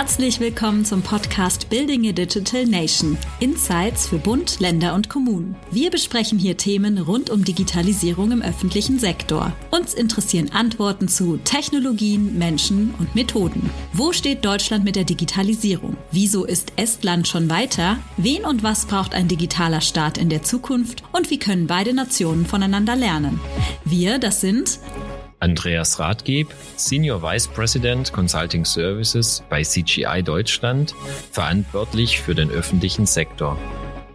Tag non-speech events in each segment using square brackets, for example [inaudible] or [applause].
Herzlich willkommen zum Podcast Building a Digital Nation. Insights für Bund, Länder und Kommunen. Wir besprechen hier Themen rund um Digitalisierung im öffentlichen Sektor. Uns interessieren Antworten zu Technologien, Menschen und Methoden. Wo steht Deutschland mit der Digitalisierung? Wieso ist Estland schon weiter? Wen und was braucht ein digitaler Staat in der Zukunft? Und wie können beide Nationen voneinander lernen? Wir, das sind Andreas Rathgeb, Senior Vice President Consulting Services bei CGI Deutschland, verantwortlich für den öffentlichen Sektor.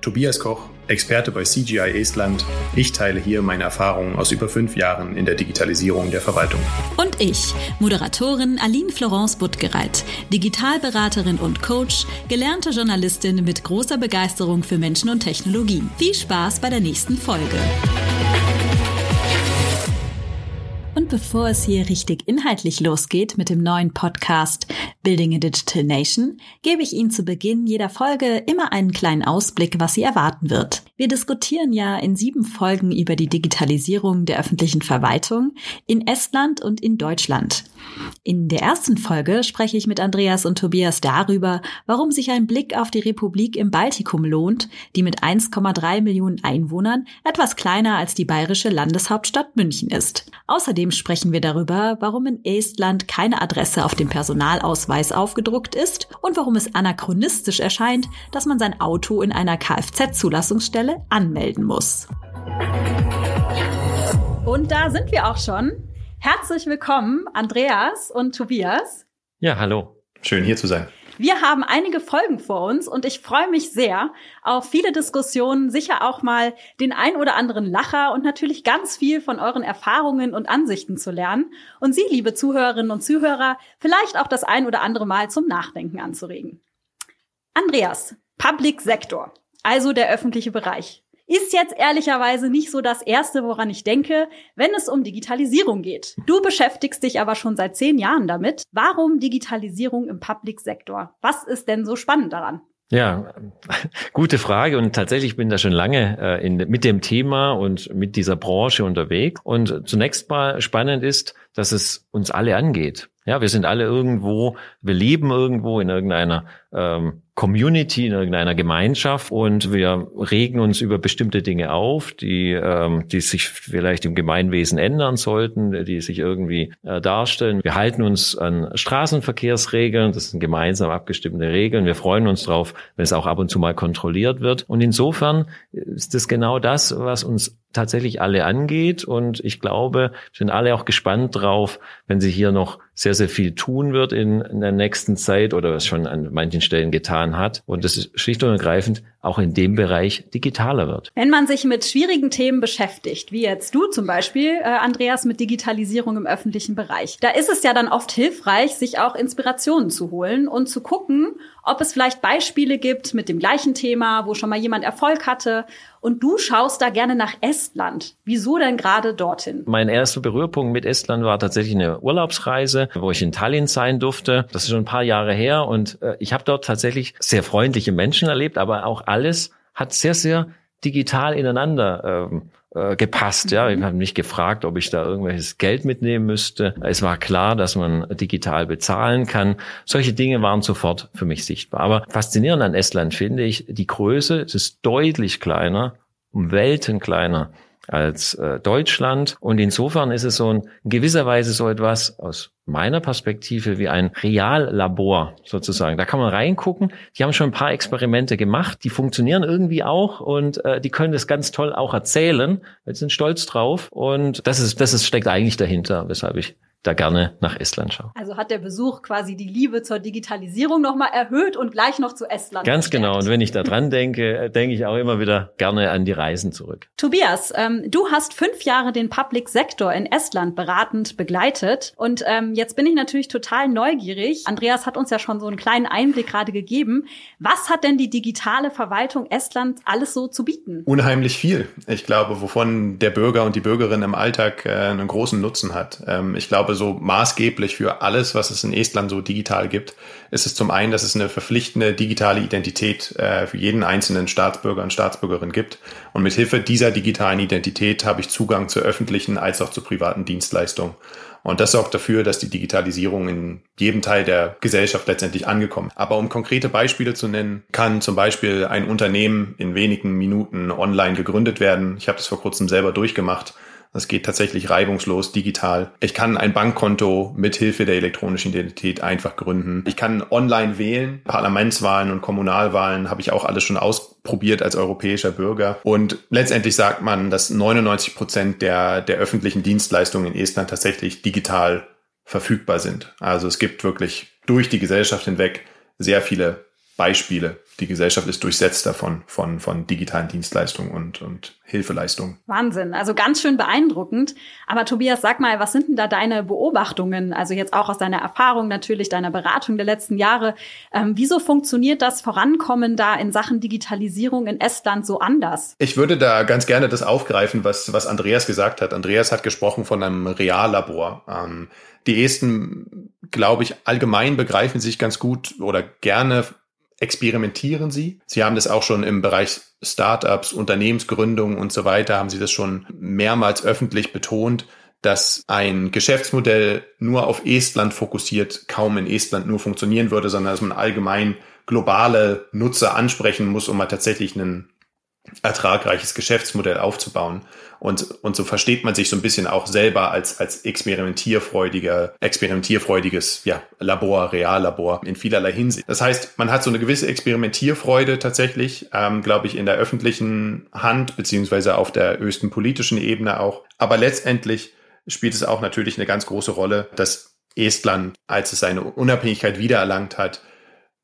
Tobias Koch, Experte bei CGI Estland. Ich teile hier meine Erfahrungen aus über fünf Jahren in der Digitalisierung der Verwaltung. Und ich, Moderatorin Aline Florence Buttgereit, Digitalberaterin und Coach, gelernte Journalistin mit großer Begeisterung für Menschen und Technologien. Viel Spaß bei der nächsten Folge. Bevor es hier richtig inhaltlich losgeht mit dem neuen Podcast Building a Digital Nation, gebe ich Ihnen zu Beginn jeder Folge immer einen kleinen Ausblick, was Sie erwarten wird. Wir diskutieren ja in sieben Folgen über die Digitalisierung der öffentlichen Verwaltung in Estland und in Deutschland. In der ersten Folge spreche ich mit Andreas und Tobias darüber, warum sich ein Blick auf die Republik im Baltikum lohnt, die mit 1,3 Millionen Einwohnern etwas kleiner als die bayerische Landeshauptstadt München ist. Außerdem sprechen wir darüber, warum in Estland keine Adresse auf dem Personalausweis aufgedruckt ist und warum es anachronistisch erscheint, dass man sein Auto in einer Kfz-Zulassungsstelle Stelle anmelden muss. Und da sind wir auch schon. Herzlich willkommen, Andreas und Tobias. Ja, hallo. Schön hier zu sein. Wir haben einige Folgen vor uns und ich freue mich sehr auf viele Diskussionen, sicher auch mal den ein oder anderen Lacher und natürlich ganz viel von euren Erfahrungen und Ansichten zu lernen und Sie, liebe Zuhörerinnen und Zuhörer, vielleicht auch das ein oder andere Mal zum Nachdenken anzuregen. Andreas, Public Sector also der öffentliche Bereich. Ist jetzt ehrlicherweise nicht so das Erste, woran ich denke, wenn es um Digitalisierung geht. Du beschäftigst dich aber schon seit zehn Jahren damit. Warum Digitalisierung im Public Sektor? Was ist denn so spannend daran? Ja, gute Frage und tatsächlich bin da schon lange äh, in, mit dem Thema und mit dieser Branche unterwegs. Und zunächst mal spannend ist, dass es uns alle angeht. Ja, wir sind alle irgendwo, wir leben irgendwo in irgendeiner ähm, Community, in irgendeiner Gemeinschaft und wir regen uns über bestimmte Dinge auf, die, ähm, die sich vielleicht im Gemeinwesen ändern sollten, die sich irgendwie äh, darstellen. Wir halten uns an Straßenverkehrsregeln, das sind gemeinsam abgestimmte Regeln. Wir freuen uns drauf, wenn es auch ab und zu mal kontrolliert wird. Und insofern ist das genau das, was uns tatsächlich alle angeht. Und ich glaube, sind alle auch gespannt drauf, wenn sie hier noch sehr, sehr viel tun wird in, in der nächsten Zeit oder was schon an manchen Stellen getan hat. Und das ist schlicht und ergreifend auch in dem Bereich digitaler wird. Wenn man sich mit schwierigen Themen beschäftigt, wie jetzt du zum Beispiel, äh, Andreas, mit Digitalisierung im öffentlichen Bereich, da ist es ja dann oft hilfreich, sich auch Inspirationen zu holen und zu gucken, ob es vielleicht Beispiele gibt mit dem gleichen Thema, wo schon mal jemand Erfolg hatte. Und du schaust da gerne nach Estland. Wieso denn gerade dorthin? Mein erster Berührpunkt mit Estland war tatsächlich eine Urlaubsreise, wo ich in Tallinn sein durfte. Das ist schon ein paar Jahre her und äh, ich habe dort tatsächlich sehr freundliche Menschen erlebt, aber auch alles hat sehr, sehr digital ineinander ähm, äh, gepasst. Ja, ich habe mich gefragt, ob ich da irgendwelches Geld mitnehmen müsste. Es war klar, dass man digital bezahlen kann. Solche Dinge waren sofort für mich sichtbar. Aber faszinierend an Estland finde ich die Größe. Es ist deutlich kleiner, um Welten kleiner als äh, Deutschland. Und insofern ist es so in gewisser Weise so etwas aus meiner Perspektive wie ein Reallabor sozusagen. Da kann man reingucken. Die haben schon ein paar Experimente gemacht. Die funktionieren irgendwie auch und äh, die können das ganz toll auch erzählen. Wir sind stolz drauf. Und das ist, das ist, steckt eigentlich dahinter, weshalb ich da gerne nach Estland schaue. Also hat der Besuch quasi die Liebe zur Digitalisierung nochmal erhöht und gleich noch zu Estland. Ganz verstärkt. genau. Und wenn ich da dran denke, denke ich auch immer wieder gerne an die Reisen zurück. Tobias, ähm, du hast fünf Jahre den Public Sector in Estland beratend begleitet. Und ähm, jetzt bin ich natürlich total neugierig. Andreas hat uns ja schon so einen kleinen Einblick gerade gegeben. Was hat denn die digitale Verwaltung Estlands alles so zu bieten? Unheimlich viel. Ich glaube, wovon der Bürger und die Bürgerin im Alltag äh, einen großen Nutzen hat. Ähm, ich glaube, so maßgeblich für alles, was es in Estland so digital gibt, ist es zum einen, dass es eine verpflichtende digitale Identität äh, für jeden einzelnen Staatsbürger und Staatsbürgerin gibt. Und mit Hilfe dieser digitalen Identität habe ich Zugang zu öffentlichen als auch zu privaten Dienstleistungen. Und das sorgt dafür, dass die Digitalisierung in jedem Teil der Gesellschaft letztendlich angekommen. Aber um konkrete Beispiele zu nennen, kann zum Beispiel ein Unternehmen in wenigen Minuten online gegründet werden. Ich habe das vor kurzem selber durchgemacht das geht tatsächlich reibungslos digital. Ich kann ein Bankkonto mit Hilfe der elektronischen Identität einfach gründen. Ich kann online wählen. Parlamentswahlen und Kommunalwahlen habe ich auch alles schon ausprobiert als europäischer Bürger. Und letztendlich sagt man, dass 99 Prozent der, der öffentlichen Dienstleistungen in Estland tatsächlich digital verfügbar sind. Also es gibt wirklich durch die Gesellschaft hinweg sehr viele Beispiele. Die Gesellschaft ist durchsetzt davon, von, von digitalen Dienstleistungen und, und Hilfeleistungen. Wahnsinn. Also ganz schön beeindruckend. Aber Tobias, sag mal, was sind denn da deine Beobachtungen? Also jetzt auch aus deiner Erfahrung natürlich, deiner Beratung der letzten Jahre. Ähm, wieso funktioniert das Vorankommen da in Sachen Digitalisierung in Estland so anders? Ich würde da ganz gerne das aufgreifen, was, was Andreas gesagt hat. Andreas hat gesprochen von einem Reallabor. Ähm, die Esten, glaube ich, allgemein begreifen sich ganz gut oder gerne experimentieren Sie. Sie haben das auch schon im Bereich Startups, Unternehmensgründung und so weiter, haben Sie das schon mehrmals öffentlich betont, dass ein Geschäftsmodell nur auf Estland fokussiert kaum in Estland nur funktionieren würde, sondern dass man allgemein globale Nutzer ansprechen muss, um mal tatsächlich ein ertragreiches Geschäftsmodell aufzubauen. Und, und so versteht man sich so ein bisschen auch selber als, als experimentierfreudiger, experimentierfreudiges ja, Labor, Reallabor in vielerlei Hinsicht. Das heißt, man hat so eine gewisse Experimentierfreude tatsächlich, ähm, glaube ich, in der öffentlichen Hand, beziehungsweise auf der höchsten politischen Ebene auch. Aber letztendlich spielt es auch natürlich eine ganz große Rolle, dass Estland, als es seine Unabhängigkeit wiedererlangt hat,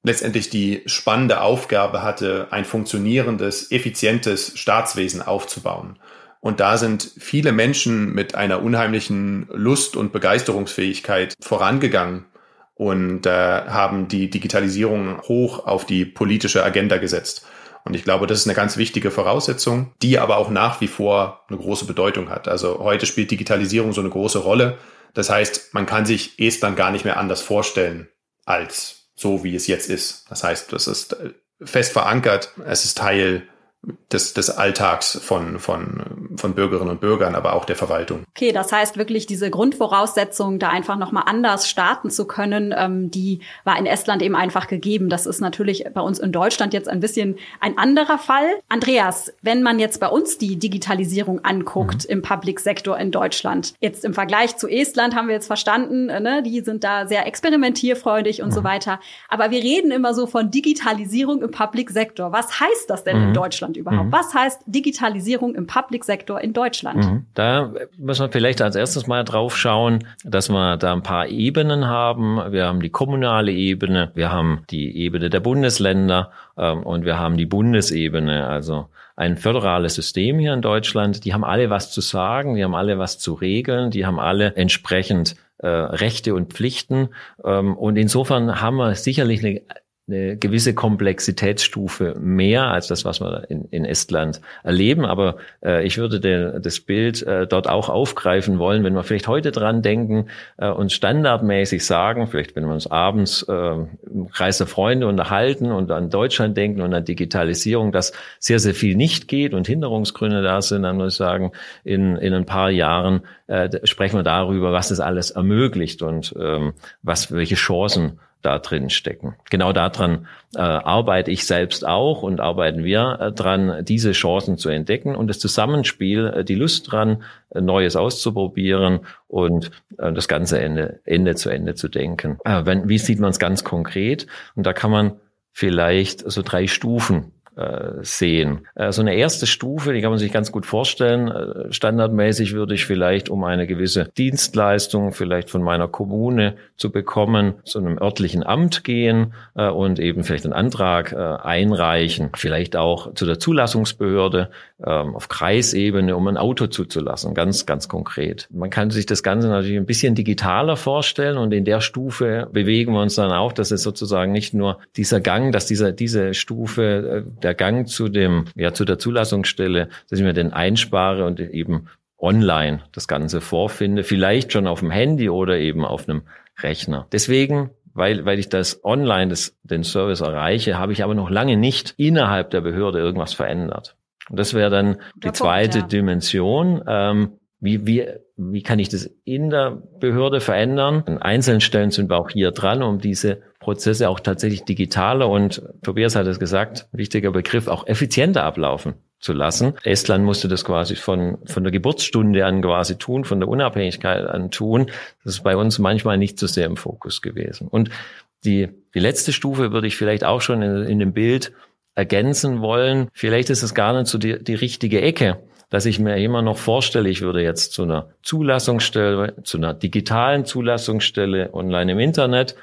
letztendlich die spannende Aufgabe hatte, ein funktionierendes, effizientes Staatswesen aufzubauen. Und da sind viele Menschen mit einer unheimlichen Lust und Begeisterungsfähigkeit vorangegangen und äh, haben die Digitalisierung hoch auf die politische Agenda gesetzt. Und ich glaube, das ist eine ganz wichtige Voraussetzung, die aber auch nach wie vor eine große Bedeutung hat. Also heute spielt Digitalisierung so eine große Rolle. Das heißt, man kann sich Estland gar nicht mehr anders vorstellen als so, wie es jetzt ist. Das heißt, das ist äh, fest verankert. Es ist Teil des, des Alltags von, von, von Bürgerinnen und Bürgern, aber auch der Verwaltung. Okay, das heißt wirklich diese Grundvoraussetzung, da einfach nochmal anders starten zu können, ähm, die war in Estland eben einfach gegeben. Das ist natürlich bei uns in Deutschland jetzt ein bisschen ein anderer Fall. Andreas, wenn man jetzt bei uns die Digitalisierung anguckt mhm. im Public Sektor in Deutschland, jetzt im Vergleich zu Estland haben wir jetzt verstanden, äh, ne, die sind da sehr experimentierfreudig und mhm. so weiter. Aber wir reden immer so von Digitalisierung im Public Sektor. Was heißt das denn mhm. in Deutschland? Deutschland überhaupt? Mhm. Was heißt Digitalisierung im Public Sektor in Deutschland? Mhm. Da müssen wir vielleicht als erstes mal drauf schauen, dass wir da ein paar Ebenen haben. Wir haben die kommunale Ebene, wir haben die Ebene der Bundesländer ähm, und wir haben die Bundesebene, also ein föderales System hier in Deutschland. Die haben alle was zu sagen, die haben alle was zu regeln, die haben alle entsprechend äh, Rechte und Pflichten. Ähm, und insofern haben wir sicherlich eine eine gewisse Komplexitätsstufe mehr als das, was wir in, in Estland erleben. Aber äh, ich würde den, das Bild äh, dort auch aufgreifen wollen, wenn wir vielleicht heute dran denken äh, und standardmäßig sagen, vielleicht wenn wir uns abends äh, im Kreis der Freunde unterhalten und an Deutschland denken und an Digitalisierung, dass sehr, sehr viel nicht geht und Hinderungsgründe da sind, dann muss ich sagen, in, in ein paar Jahren äh, sprechen wir darüber, was das alles ermöglicht und ähm, was welche Chancen da drin stecken. Genau daran äh, arbeite ich selbst auch und arbeiten wir äh, dran, diese Chancen zu entdecken und das Zusammenspiel, äh, die Lust dran, äh, Neues auszuprobieren und äh, das ganze Ende, Ende zu Ende zu denken. Äh, wenn, wie sieht man es ganz konkret? Und da kann man vielleicht so drei Stufen sehen. Äh, so eine erste Stufe, die kann man sich ganz gut vorstellen. Äh, standardmäßig würde ich vielleicht, um eine gewisse Dienstleistung vielleicht von meiner Kommune zu bekommen, zu einem örtlichen Amt gehen und eben vielleicht einen Antrag einreichen, vielleicht auch zu der Zulassungsbehörde ähm, auf Kreisebene, um ein Auto zuzulassen, ganz, ganz konkret. Man kann sich das Ganze natürlich ein bisschen digitaler vorstellen und in der Stufe bewegen wir uns dann auch, dass es sozusagen nicht nur dieser Gang, dass dieser, diese Stufe der Gang zu dem, ja, zu der Zulassungsstelle, dass ich mir den einspare und eben online das Ganze vorfinde, vielleicht schon auf dem Handy oder eben auf einem Rechner. Deswegen weil, weil ich das online das, den Service erreiche, habe ich aber noch lange nicht innerhalb der Behörde irgendwas verändert. Und das wäre dann die zweite Punkt, ja. Dimension. Ähm, wie, wie, wie kann ich das in der Behörde verändern? An einzelnen Stellen sind wir auch hier dran, um diese Prozesse auch tatsächlich digitaler und Tobias hat es gesagt, wichtiger Begriff, auch effizienter ablaufen zu lassen. Estland musste das quasi von, von der Geburtsstunde an quasi tun, von der Unabhängigkeit an tun. Das ist bei uns manchmal nicht so sehr im Fokus gewesen. Und die, die letzte Stufe würde ich vielleicht auch schon in, in dem Bild ergänzen wollen. Vielleicht ist es gar nicht so die, die richtige Ecke, dass ich mir immer noch vorstelle, ich würde jetzt zu einer Zulassungsstelle, zu einer digitalen Zulassungsstelle online im Internet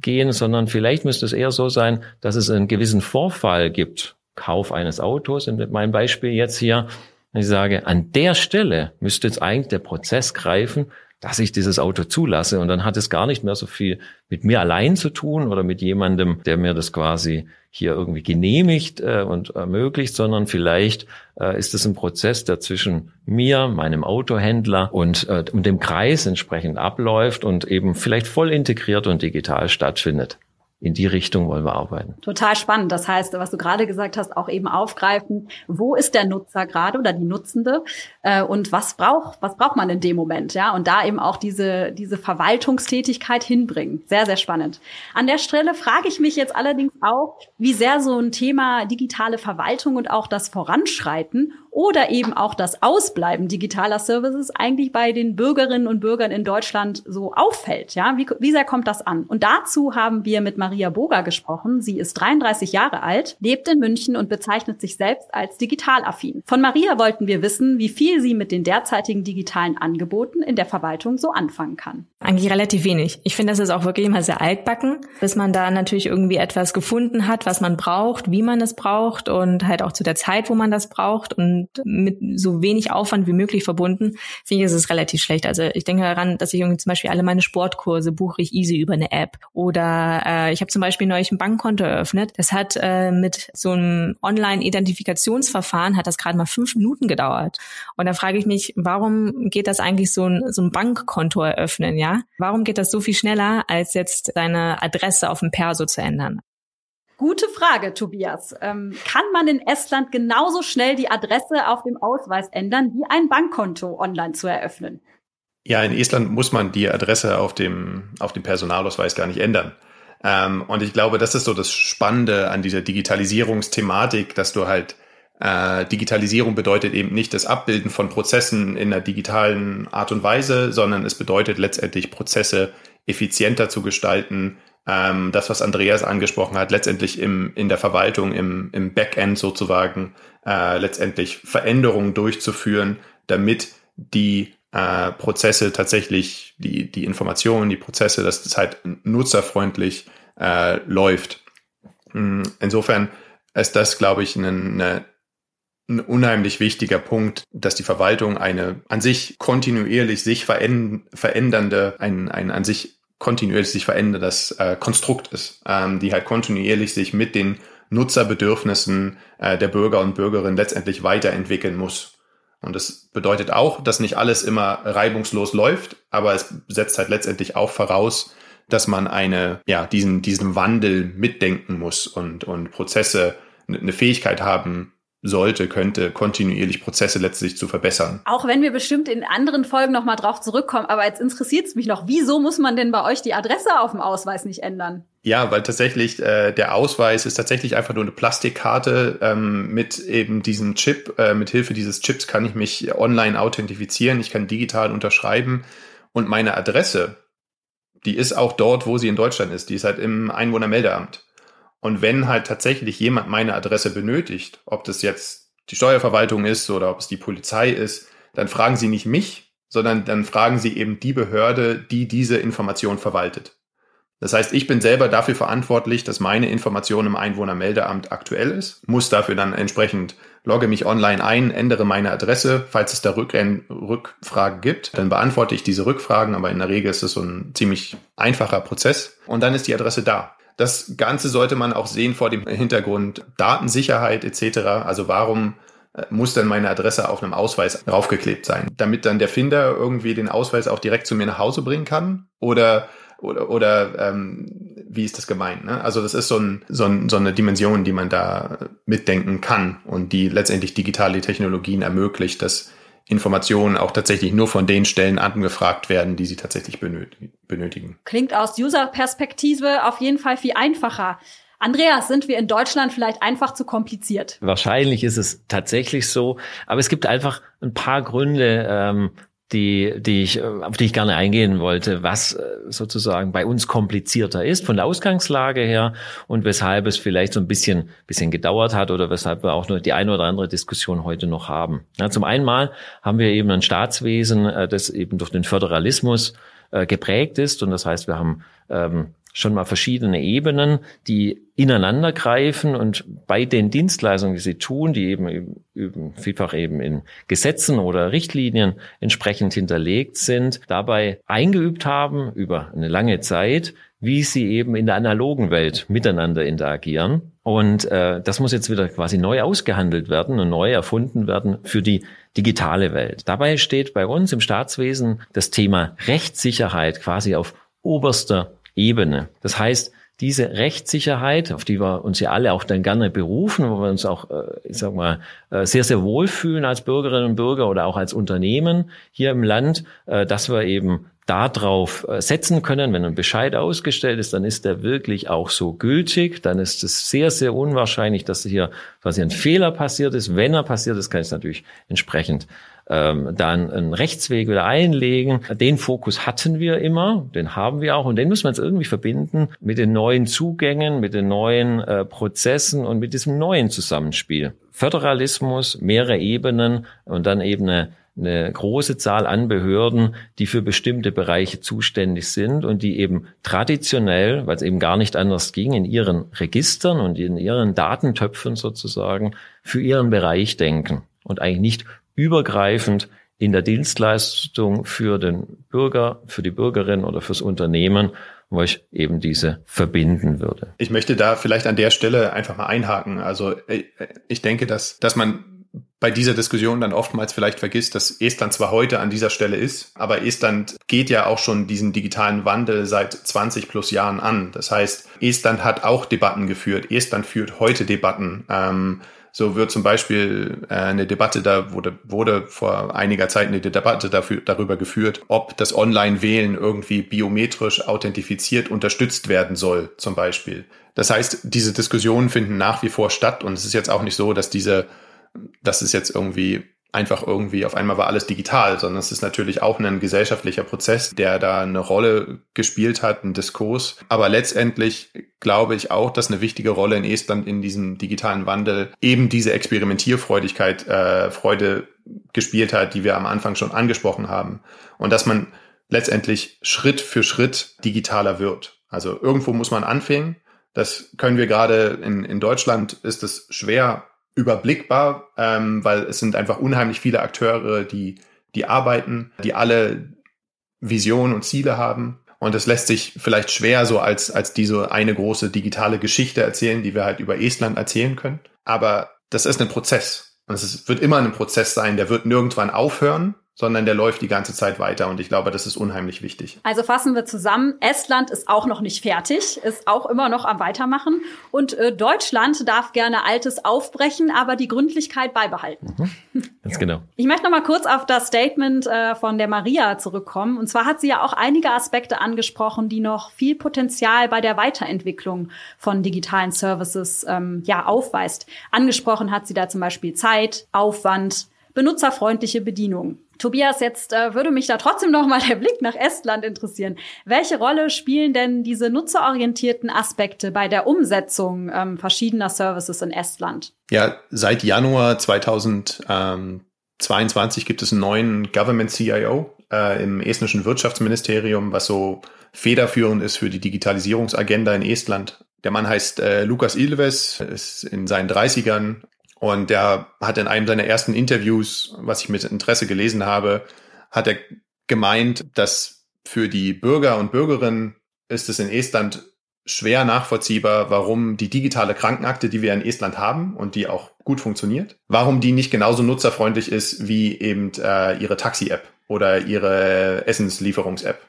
gehen, sondern vielleicht müsste es eher so sein, dass es einen gewissen Vorfall gibt. Kauf eines Autos, in meinem Beispiel jetzt hier. Ich sage, an der Stelle müsste jetzt eigentlich der Prozess greifen, dass ich dieses Auto zulasse. Und dann hat es gar nicht mehr so viel mit mir allein zu tun oder mit jemandem, der mir das quasi hier irgendwie genehmigt äh, und ermöglicht, sondern vielleicht äh, ist es ein Prozess, der zwischen mir, meinem Autohändler und, äh, und dem Kreis entsprechend abläuft und eben vielleicht voll integriert und digital stattfindet in die Richtung wollen wir arbeiten. Total spannend. Das heißt, was du gerade gesagt hast, auch eben aufgreifen, wo ist der Nutzer gerade oder die Nutzende äh, und was braucht, was braucht man in dem Moment, ja? Und da eben auch diese, diese Verwaltungstätigkeit hinbringen. Sehr, sehr spannend. An der Stelle frage ich mich jetzt allerdings auch, wie sehr so ein Thema digitale Verwaltung und auch das Voranschreiten oder eben auch das Ausbleiben digitaler Services eigentlich bei den Bürgerinnen und Bürgern in Deutschland so auffällt. Ja, wie, wie sehr kommt das an? Und dazu haben wir mit Maria Boger gesprochen. Sie ist 33 Jahre alt, lebt in München und bezeichnet sich selbst als digitalaffin. Von Maria wollten wir wissen, wie viel sie mit den derzeitigen digitalen Angeboten in der Verwaltung so anfangen kann. Eigentlich relativ wenig. Ich finde, das ist auch wirklich immer sehr altbacken, bis man da natürlich irgendwie etwas gefunden hat, was man braucht, wie man es braucht und halt auch zu der Zeit, wo man das braucht und mit so wenig Aufwand wie möglich verbunden, finde ich, ist es relativ schlecht. Also ich denke daran, dass ich irgendwie zum Beispiel alle meine Sportkurse buche ich easy über eine App. Oder äh, ich habe zum Beispiel neulich ein Bankkonto eröffnet. Das hat äh, mit so einem Online-Identifikationsverfahren hat das gerade mal fünf Minuten gedauert. Und da frage ich mich, warum geht das eigentlich so ein, so ein Bankkonto eröffnen, ja? Warum geht das so viel schneller, als jetzt deine Adresse auf dem Perso zu ändern? Gute Frage, Tobias. Ähm, kann man in Estland genauso schnell die Adresse auf dem Ausweis ändern, wie ein Bankkonto online zu eröffnen? Ja, in Estland muss man die Adresse auf dem, auf dem Personalausweis gar nicht ändern. Ähm, und ich glaube, das ist so das Spannende an dieser Digitalisierungsthematik, dass du halt äh, Digitalisierung bedeutet eben nicht das Abbilden von Prozessen in einer digitalen Art und Weise, sondern es bedeutet letztendlich Prozesse effizienter zu gestalten, ähm, das, was Andreas angesprochen hat, letztendlich im, in der Verwaltung, im, im Backend sozusagen, äh, letztendlich Veränderungen durchzuführen, damit die äh, Prozesse tatsächlich, die, die Informationen, die Prozesse, dass das halt nutzerfreundlich äh, läuft. Hm, insofern ist das, glaube ich, eine, eine, ein unheimlich wichtiger Punkt, dass die Verwaltung eine an sich kontinuierlich sich verändernde, ein, ein an sich kontinuierlich sich veränderndes äh, Konstrukt ist, ähm, die halt kontinuierlich sich mit den Nutzerbedürfnissen äh, der Bürger und Bürgerinnen letztendlich weiterentwickeln muss. Und das bedeutet auch, dass nicht alles immer reibungslos läuft, aber es setzt halt letztendlich auch voraus, dass man eine, ja, diesen, diesen Wandel mitdenken muss und, und Prozesse eine Fähigkeit haben, sollte, könnte, kontinuierlich Prozesse letztlich zu verbessern. Auch wenn wir bestimmt in anderen Folgen nochmal drauf zurückkommen, aber jetzt interessiert es mich noch, wieso muss man denn bei euch die Adresse auf dem Ausweis nicht ändern? Ja, weil tatsächlich äh, der Ausweis ist tatsächlich einfach nur eine Plastikkarte ähm, mit eben diesem Chip. Äh, mit Hilfe dieses Chips kann ich mich online authentifizieren, ich kann digital unterschreiben und meine Adresse, die ist auch dort, wo sie in Deutschland ist. Die ist halt im Einwohnermeldeamt. Und wenn halt tatsächlich jemand meine Adresse benötigt, ob das jetzt die Steuerverwaltung ist oder ob es die Polizei ist, dann fragen sie nicht mich, sondern dann fragen sie eben die Behörde, die diese Information verwaltet. Das heißt, ich bin selber dafür verantwortlich, dass meine Information im Einwohnermeldeamt aktuell ist, muss dafür dann entsprechend logge mich online ein, ändere meine Adresse. Falls es da Rückfragen gibt, dann beantworte ich diese Rückfragen, aber in der Regel ist es so ein ziemlich einfacher Prozess und dann ist die Adresse da. Das Ganze sollte man auch sehen vor dem Hintergrund Datensicherheit etc. Also warum äh, muss dann meine Adresse auf einem Ausweis draufgeklebt sein, damit dann der Finder irgendwie den Ausweis auch direkt zu mir nach Hause bringen kann? Oder oder, oder ähm, wie ist das gemeint? Ne? Also das ist so, ein, so, ein, so eine Dimension, die man da mitdenken kann und die letztendlich digitale Technologien ermöglicht, dass Informationen auch tatsächlich nur von den Stellen angefragt werden, die sie tatsächlich benötigen. Klingt aus User-Perspektive auf jeden Fall viel einfacher. Andreas, sind wir in Deutschland vielleicht einfach zu kompliziert? Wahrscheinlich ist es tatsächlich so, aber es gibt einfach ein paar Gründe, ähm, die, die ich, auf die ich gerne eingehen wollte, was äh, sozusagen bei uns komplizierter ist von der Ausgangslage her und weshalb es vielleicht so ein bisschen, bisschen gedauert hat oder weshalb wir auch nur die eine oder andere Diskussion heute noch haben. Ja, zum einen mal haben wir eben ein Staatswesen, äh, das eben durch den Föderalismus äh, geprägt ist und das heißt, wir haben ähm, schon mal verschiedene Ebenen, die ineinander greifen und bei den Dienstleistungen, die sie tun, die eben, eben vielfach eben in Gesetzen oder Richtlinien entsprechend hinterlegt sind, dabei eingeübt haben über eine lange Zeit, wie sie eben in der analogen Welt miteinander interagieren. Und äh, das muss jetzt wieder quasi neu ausgehandelt werden und neu erfunden werden für die digitale Welt. Dabei steht bei uns im Staatswesen das Thema Rechtssicherheit quasi auf oberster Ebene. Das heißt, diese Rechtssicherheit, auf die wir uns ja alle auch dann gerne berufen, wo wir uns auch, äh, ich sag mal, äh, sehr, sehr wohlfühlen als Bürgerinnen und Bürger oder auch als Unternehmen hier im Land, äh, dass wir eben darauf setzen können, wenn ein Bescheid ausgestellt ist, dann ist der wirklich auch so gültig. Dann ist es sehr, sehr unwahrscheinlich, dass hier quasi ein Fehler passiert ist. Wenn er passiert ist, kann es natürlich entsprechend ähm, dann einen Rechtsweg wieder einlegen. Den Fokus hatten wir immer, den haben wir auch und den müssen wir jetzt irgendwie verbinden mit den neuen Zugängen, mit den neuen äh, Prozessen und mit diesem neuen Zusammenspiel. Föderalismus, mehrere Ebenen und dann eben eine eine große Zahl an Behörden, die für bestimmte Bereiche zuständig sind und die eben traditionell, weil es eben gar nicht anders ging, in ihren Registern und in ihren Datentöpfen sozusagen für ihren Bereich denken und eigentlich nicht übergreifend in der Dienstleistung für den Bürger, für die Bürgerin oder fürs Unternehmen, wo ich eben diese verbinden würde. Ich möchte da vielleicht an der Stelle einfach mal einhaken. Also äh, ich denke, dass, dass man bei dieser Diskussion dann oftmals vielleicht vergisst, dass Estland zwar heute an dieser Stelle ist, aber Estland geht ja auch schon diesen digitalen Wandel seit 20 plus Jahren an. Das heißt, Estland hat auch Debatten geführt. Estland führt heute Debatten. Ähm, so wird zum Beispiel äh, eine Debatte, da wurde, wurde vor einiger Zeit eine Debatte dafür, darüber geführt, ob das Online-Wählen irgendwie biometrisch authentifiziert unterstützt werden soll, zum Beispiel. Das heißt, diese Diskussionen finden nach wie vor statt und es ist jetzt auch nicht so, dass diese, dass es jetzt irgendwie einfach irgendwie auf einmal war alles digital, sondern es ist natürlich auch ein gesellschaftlicher Prozess, der da eine Rolle gespielt hat, ein Diskurs. Aber letztendlich glaube ich auch, dass eine wichtige Rolle in Estland in diesem digitalen Wandel eben diese Experimentierfreudigkeit, äh, Freude gespielt hat, die wir am Anfang schon angesprochen haben. Und dass man letztendlich Schritt für Schritt digitaler wird. Also irgendwo muss man anfangen. Das können wir gerade in, in Deutschland ist es schwer überblickbar, ähm, weil es sind einfach unheimlich viele Akteure, die, die arbeiten, die alle Visionen und Ziele haben. Und es lässt sich vielleicht schwer so als, als diese eine große digitale Geschichte erzählen, die wir halt über Estland erzählen können. Aber das ist ein Prozess. Und es wird immer ein Prozess sein, der wird nirgendwann aufhören sondern der läuft die ganze Zeit weiter und ich glaube, das ist unheimlich wichtig. Also fassen wir zusammen, Estland ist auch noch nicht fertig, ist auch immer noch am Weitermachen und äh, Deutschland darf gerne Altes aufbrechen, aber die Gründlichkeit beibehalten. Mhm. Ganz genau. Ich möchte noch mal kurz auf das Statement äh, von der Maria zurückkommen und zwar hat sie ja auch einige Aspekte angesprochen, die noch viel Potenzial bei der Weiterentwicklung von digitalen Services ähm, ja aufweist. Angesprochen hat sie da zum Beispiel Zeit, Aufwand, benutzerfreundliche Bedienung. Tobias, jetzt äh, würde mich da trotzdem noch mal der Blick nach Estland interessieren. Welche Rolle spielen denn diese nutzerorientierten Aspekte bei der Umsetzung ähm, verschiedener Services in Estland? Ja, seit Januar 2022 gibt es einen neuen Government CIO äh, im estnischen Wirtschaftsministerium, was so federführend ist für die Digitalisierungsagenda in Estland. Der Mann heißt äh, Lukas Ilves, ist in seinen 30ern, und der hat in einem seiner ersten Interviews, was ich mit Interesse gelesen habe, hat er gemeint, dass für die Bürger und Bürgerinnen ist es in Estland schwer nachvollziehbar, warum die digitale Krankenakte, die wir in Estland haben und die auch gut funktioniert, warum die nicht genauso nutzerfreundlich ist wie eben äh, ihre Taxi-App oder ihre Essenslieferungs-App.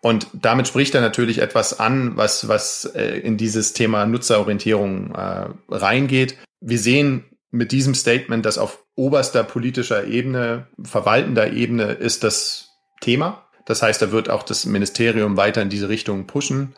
Und damit spricht er natürlich etwas an, was, was äh, in dieses Thema Nutzerorientierung äh, reingeht. Wir sehen mit diesem Statement, dass auf oberster politischer Ebene, verwaltender Ebene ist das Thema. Das heißt, da wird auch das Ministerium weiter in diese Richtung pushen.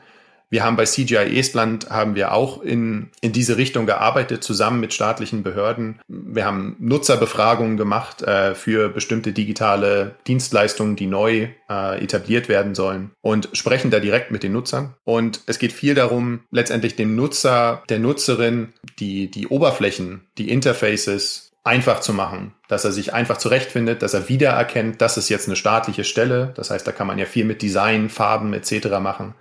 Wir haben bei CGI Estland haben wir auch in, in diese Richtung gearbeitet, zusammen mit staatlichen Behörden. Wir haben Nutzerbefragungen gemacht äh, für bestimmte digitale Dienstleistungen, die neu äh, etabliert werden sollen und sprechen da direkt mit den Nutzern. Und es geht viel darum, letztendlich dem Nutzer, der Nutzerin die, die Oberflächen, die Interfaces einfach zu machen, dass er sich einfach zurechtfindet, dass er wiedererkennt, das ist jetzt eine staatliche Stelle. Das heißt, da kann man ja viel mit Design, Farben etc. machen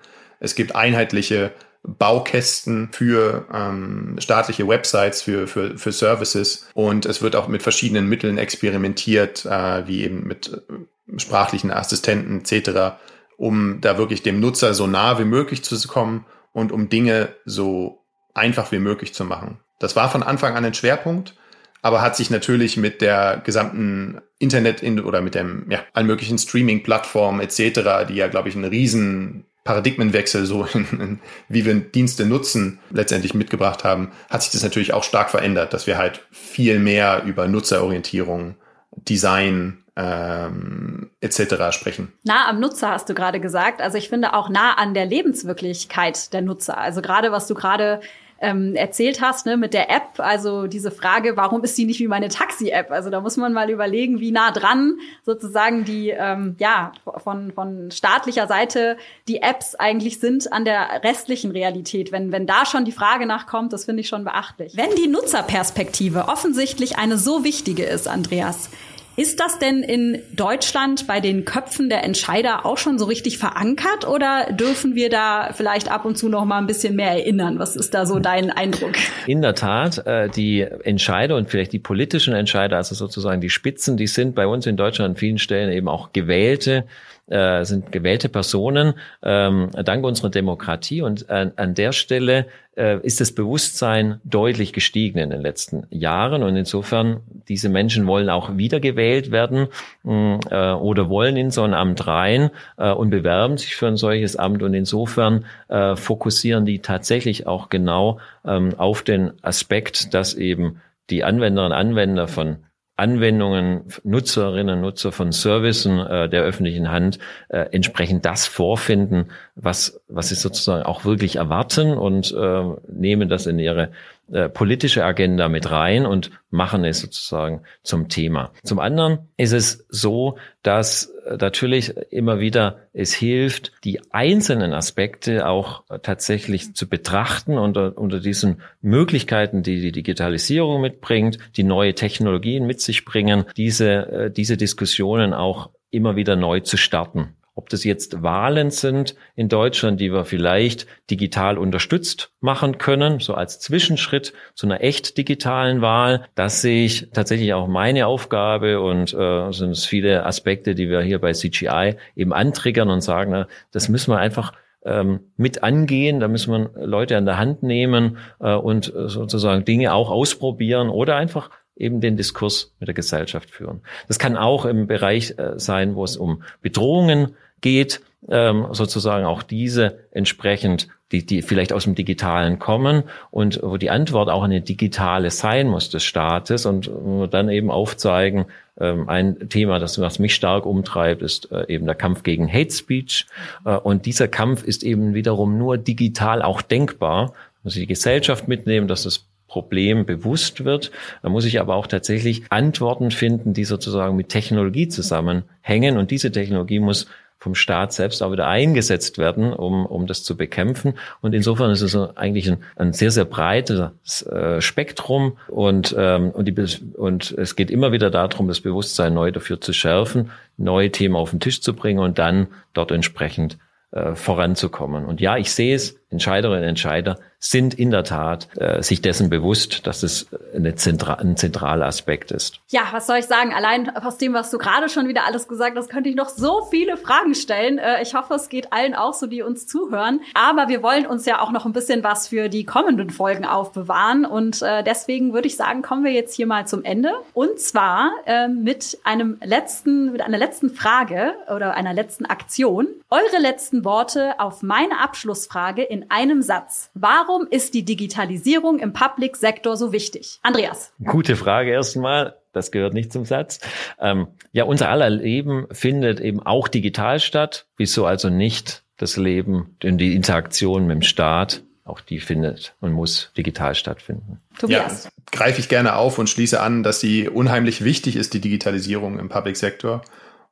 es gibt einheitliche Baukästen für ähm, staatliche Websites, für, für, für Services und es wird auch mit verschiedenen Mitteln experimentiert, äh, wie eben mit äh, sprachlichen Assistenten etc., um da wirklich dem Nutzer so nah wie möglich zu kommen und um Dinge so einfach wie möglich zu machen. Das war von Anfang an ein Schwerpunkt, aber hat sich natürlich mit der gesamten Internet- oder mit dem ja, allen möglichen Streaming-Plattformen etc., die ja, glaube ich, einen riesen Paradigmenwechsel, so in, in, wie wir Dienste nutzen, letztendlich mitgebracht haben, hat sich das natürlich auch stark verändert, dass wir halt viel mehr über Nutzerorientierung, Design ähm, etc. sprechen. Nah am Nutzer hast du gerade gesagt. Also ich finde auch nah an der Lebenswirklichkeit der Nutzer. Also gerade was du gerade ähm, erzählt hast, ne, mit der App, also diese Frage, warum ist die nicht wie meine Taxi-App? Also da muss man mal überlegen, wie nah dran sozusagen die, ähm, ja, von, von staatlicher Seite die Apps eigentlich sind an der restlichen Realität. Wenn, wenn da schon die Frage nachkommt, das finde ich schon beachtlich. Wenn die Nutzerperspektive offensichtlich eine so wichtige ist, Andreas, ist das denn in Deutschland bei den Köpfen der Entscheider auch schon so richtig verankert oder dürfen wir da vielleicht ab und zu noch mal ein bisschen mehr erinnern? Was ist da so dein Eindruck? In der Tat, äh, die Entscheider und vielleicht die politischen Entscheider, also sozusagen die Spitzen, die sind bei uns in Deutschland an vielen Stellen eben auch gewählte äh, sind gewählte Personen ähm, dank unserer Demokratie. Und äh, an der Stelle äh, ist das Bewusstsein deutlich gestiegen in den letzten Jahren. Und insofern diese Menschen wollen auch wiedergewählt werden äh, oder wollen in so ein Amt rein äh, und bewerben sich für ein solches Amt. Und insofern äh, fokussieren die tatsächlich auch genau ähm, auf den Aspekt, dass eben die Anwenderinnen und Anwender von Anwendungen, Nutzerinnen, Nutzer von Servicen äh, der öffentlichen Hand äh, entsprechend das vorfinden, was, was sie sozusagen auch wirklich erwarten und äh, nehmen das in ihre äh, politische Agenda mit rein und machen es sozusagen zum Thema. Zum anderen ist es so, dass natürlich immer wieder es hilft, die einzelnen Aspekte auch tatsächlich zu betrachten unter, unter diesen Möglichkeiten, die die Digitalisierung mitbringt, die neue Technologien mit sich bringen, diese, äh, diese Diskussionen auch immer wieder neu zu starten. Ob das jetzt Wahlen sind in Deutschland, die wir vielleicht digital unterstützt machen können, so als Zwischenschritt zu einer echt digitalen Wahl, das sehe ich tatsächlich auch meine Aufgabe und äh, sind es viele Aspekte, die wir hier bei CGI eben antriggern und sagen, na, das müssen wir einfach ähm, mit angehen, da müssen wir Leute an der Hand nehmen äh, und sozusagen Dinge auch ausprobieren oder einfach eben den Diskurs mit der Gesellschaft führen. Das kann auch im Bereich äh, sein, wo es um Bedrohungen geht, ähm, sozusagen auch diese entsprechend, die, die vielleicht aus dem Digitalen kommen und wo die Antwort auch eine digitale sein muss des Staates und dann eben aufzeigen, ähm, ein Thema, das was mich stark umtreibt, ist äh, eben der Kampf gegen Hate Speech äh, und dieser Kampf ist eben wiederum nur digital auch denkbar. Muss die Gesellschaft mitnehmen, dass das Problem bewusst wird. Da muss ich aber auch tatsächlich Antworten finden, die sozusagen mit Technologie zusammenhängen. Und diese Technologie muss vom Staat selbst auch wieder eingesetzt werden, um, um das zu bekämpfen. Und insofern ist es eigentlich ein, ein sehr, sehr breites äh, Spektrum und, ähm, und, die, und es geht immer wieder darum, das Bewusstsein neu dafür zu schärfen, neue Themen auf den Tisch zu bringen und dann dort entsprechend äh, voranzukommen. Und ja, ich sehe es Entscheiderinnen und Entscheider sind in der Tat äh, sich dessen bewusst, dass es eine Zentra ein zentraler Aspekt ist. Ja, was soll ich sagen? Allein aus dem, was du gerade schon wieder alles gesagt hast, könnte ich noch so viele Fragen stellen. Äh, ich hoffe, es geht allen auch so, die uns zuhören. Aber wir wollen uns ja auch noch ein bisschen was für die kommenden Folgen aufbewahren. Und äh, deswegen würde ich sagen, kommen wir jetzt hier mal zum Ende. Und zwar äh, mit einem letzten, mit einer letzten Frage oder einer letzten Aktion. Eure letzten Worte auf meine Abschlussfrage in einem Satz. Warum ist die Digitalisierung im Public Sektor so wichtig? Andreas. Gute Frage erstmal. Das gehört nicht zum Satz. Ähm, ja, unser aller Leben findet eben auch digital statt. Wieso also nicht das Leben und die Interaktion mit dem Staat? Auch die findet und muss digital stattfinden. Tobias. Ja, greife ich gerne auf und schließe an, dass sie unheimlich wichtig ist, die Digitalisierung im Public Sektor,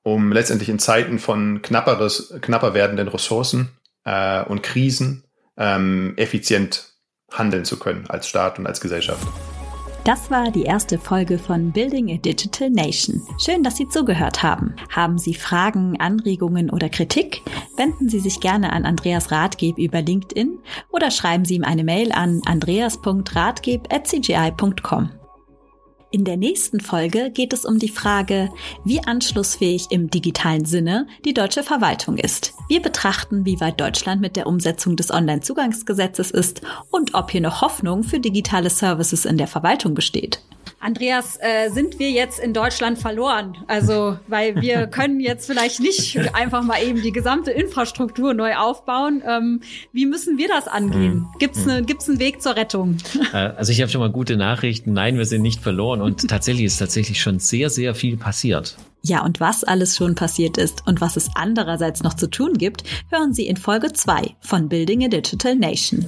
um letztendlich in Zeiten von knapperes, knapper werdenden Ressourcen äh, und Krisen ähm, effizient handeln zu können als Staat und als Gesellschaft. Das war die erste Folge von Building a Digital Nation. Schön, dass Sie zugehört haben. Haben Sie Fragen, Anregungen oder Kritik? Wenden Sie sich gerne an Andreas Ratgeb über LinkedIn oder schreiben Sie ihm eine Mail an andreas.ratgeb.cgi.com. In der nächsten Folge geht es um die Frage, wie anschlussfähig im digitalen Sinne die deutsche Verwaltung ist. Wir betrachten, wie weit Deutschland mit der Umsetzung des Onlinezugangsgesetzes ist und ob hier noch Hoffnung für digitale Services in der Verwaltung besteht. Andreas, äh, sind wir jetzt in Deutschland verloren? Also, weil wir [laughs] können jetzt vielleicht nicht einfach mal eben die gesamte Infrastruktur neu aufbauen. Ähm, wie müssen wir das angehen? Hm. Gibt es ne, gibt's einen Weg zur Rettung? Äh, also ich habe schon mal gute Nachrichten. Nein, wir sind nicht verloren und [laughs] tatsächlich ist tatsächlich schon sehr, sehr viel passiert. Ja, und was alles schon passiert ist und was es andererseits noch zu tun gibt, hören Sie in Folge 2 von Building a Digital Nation.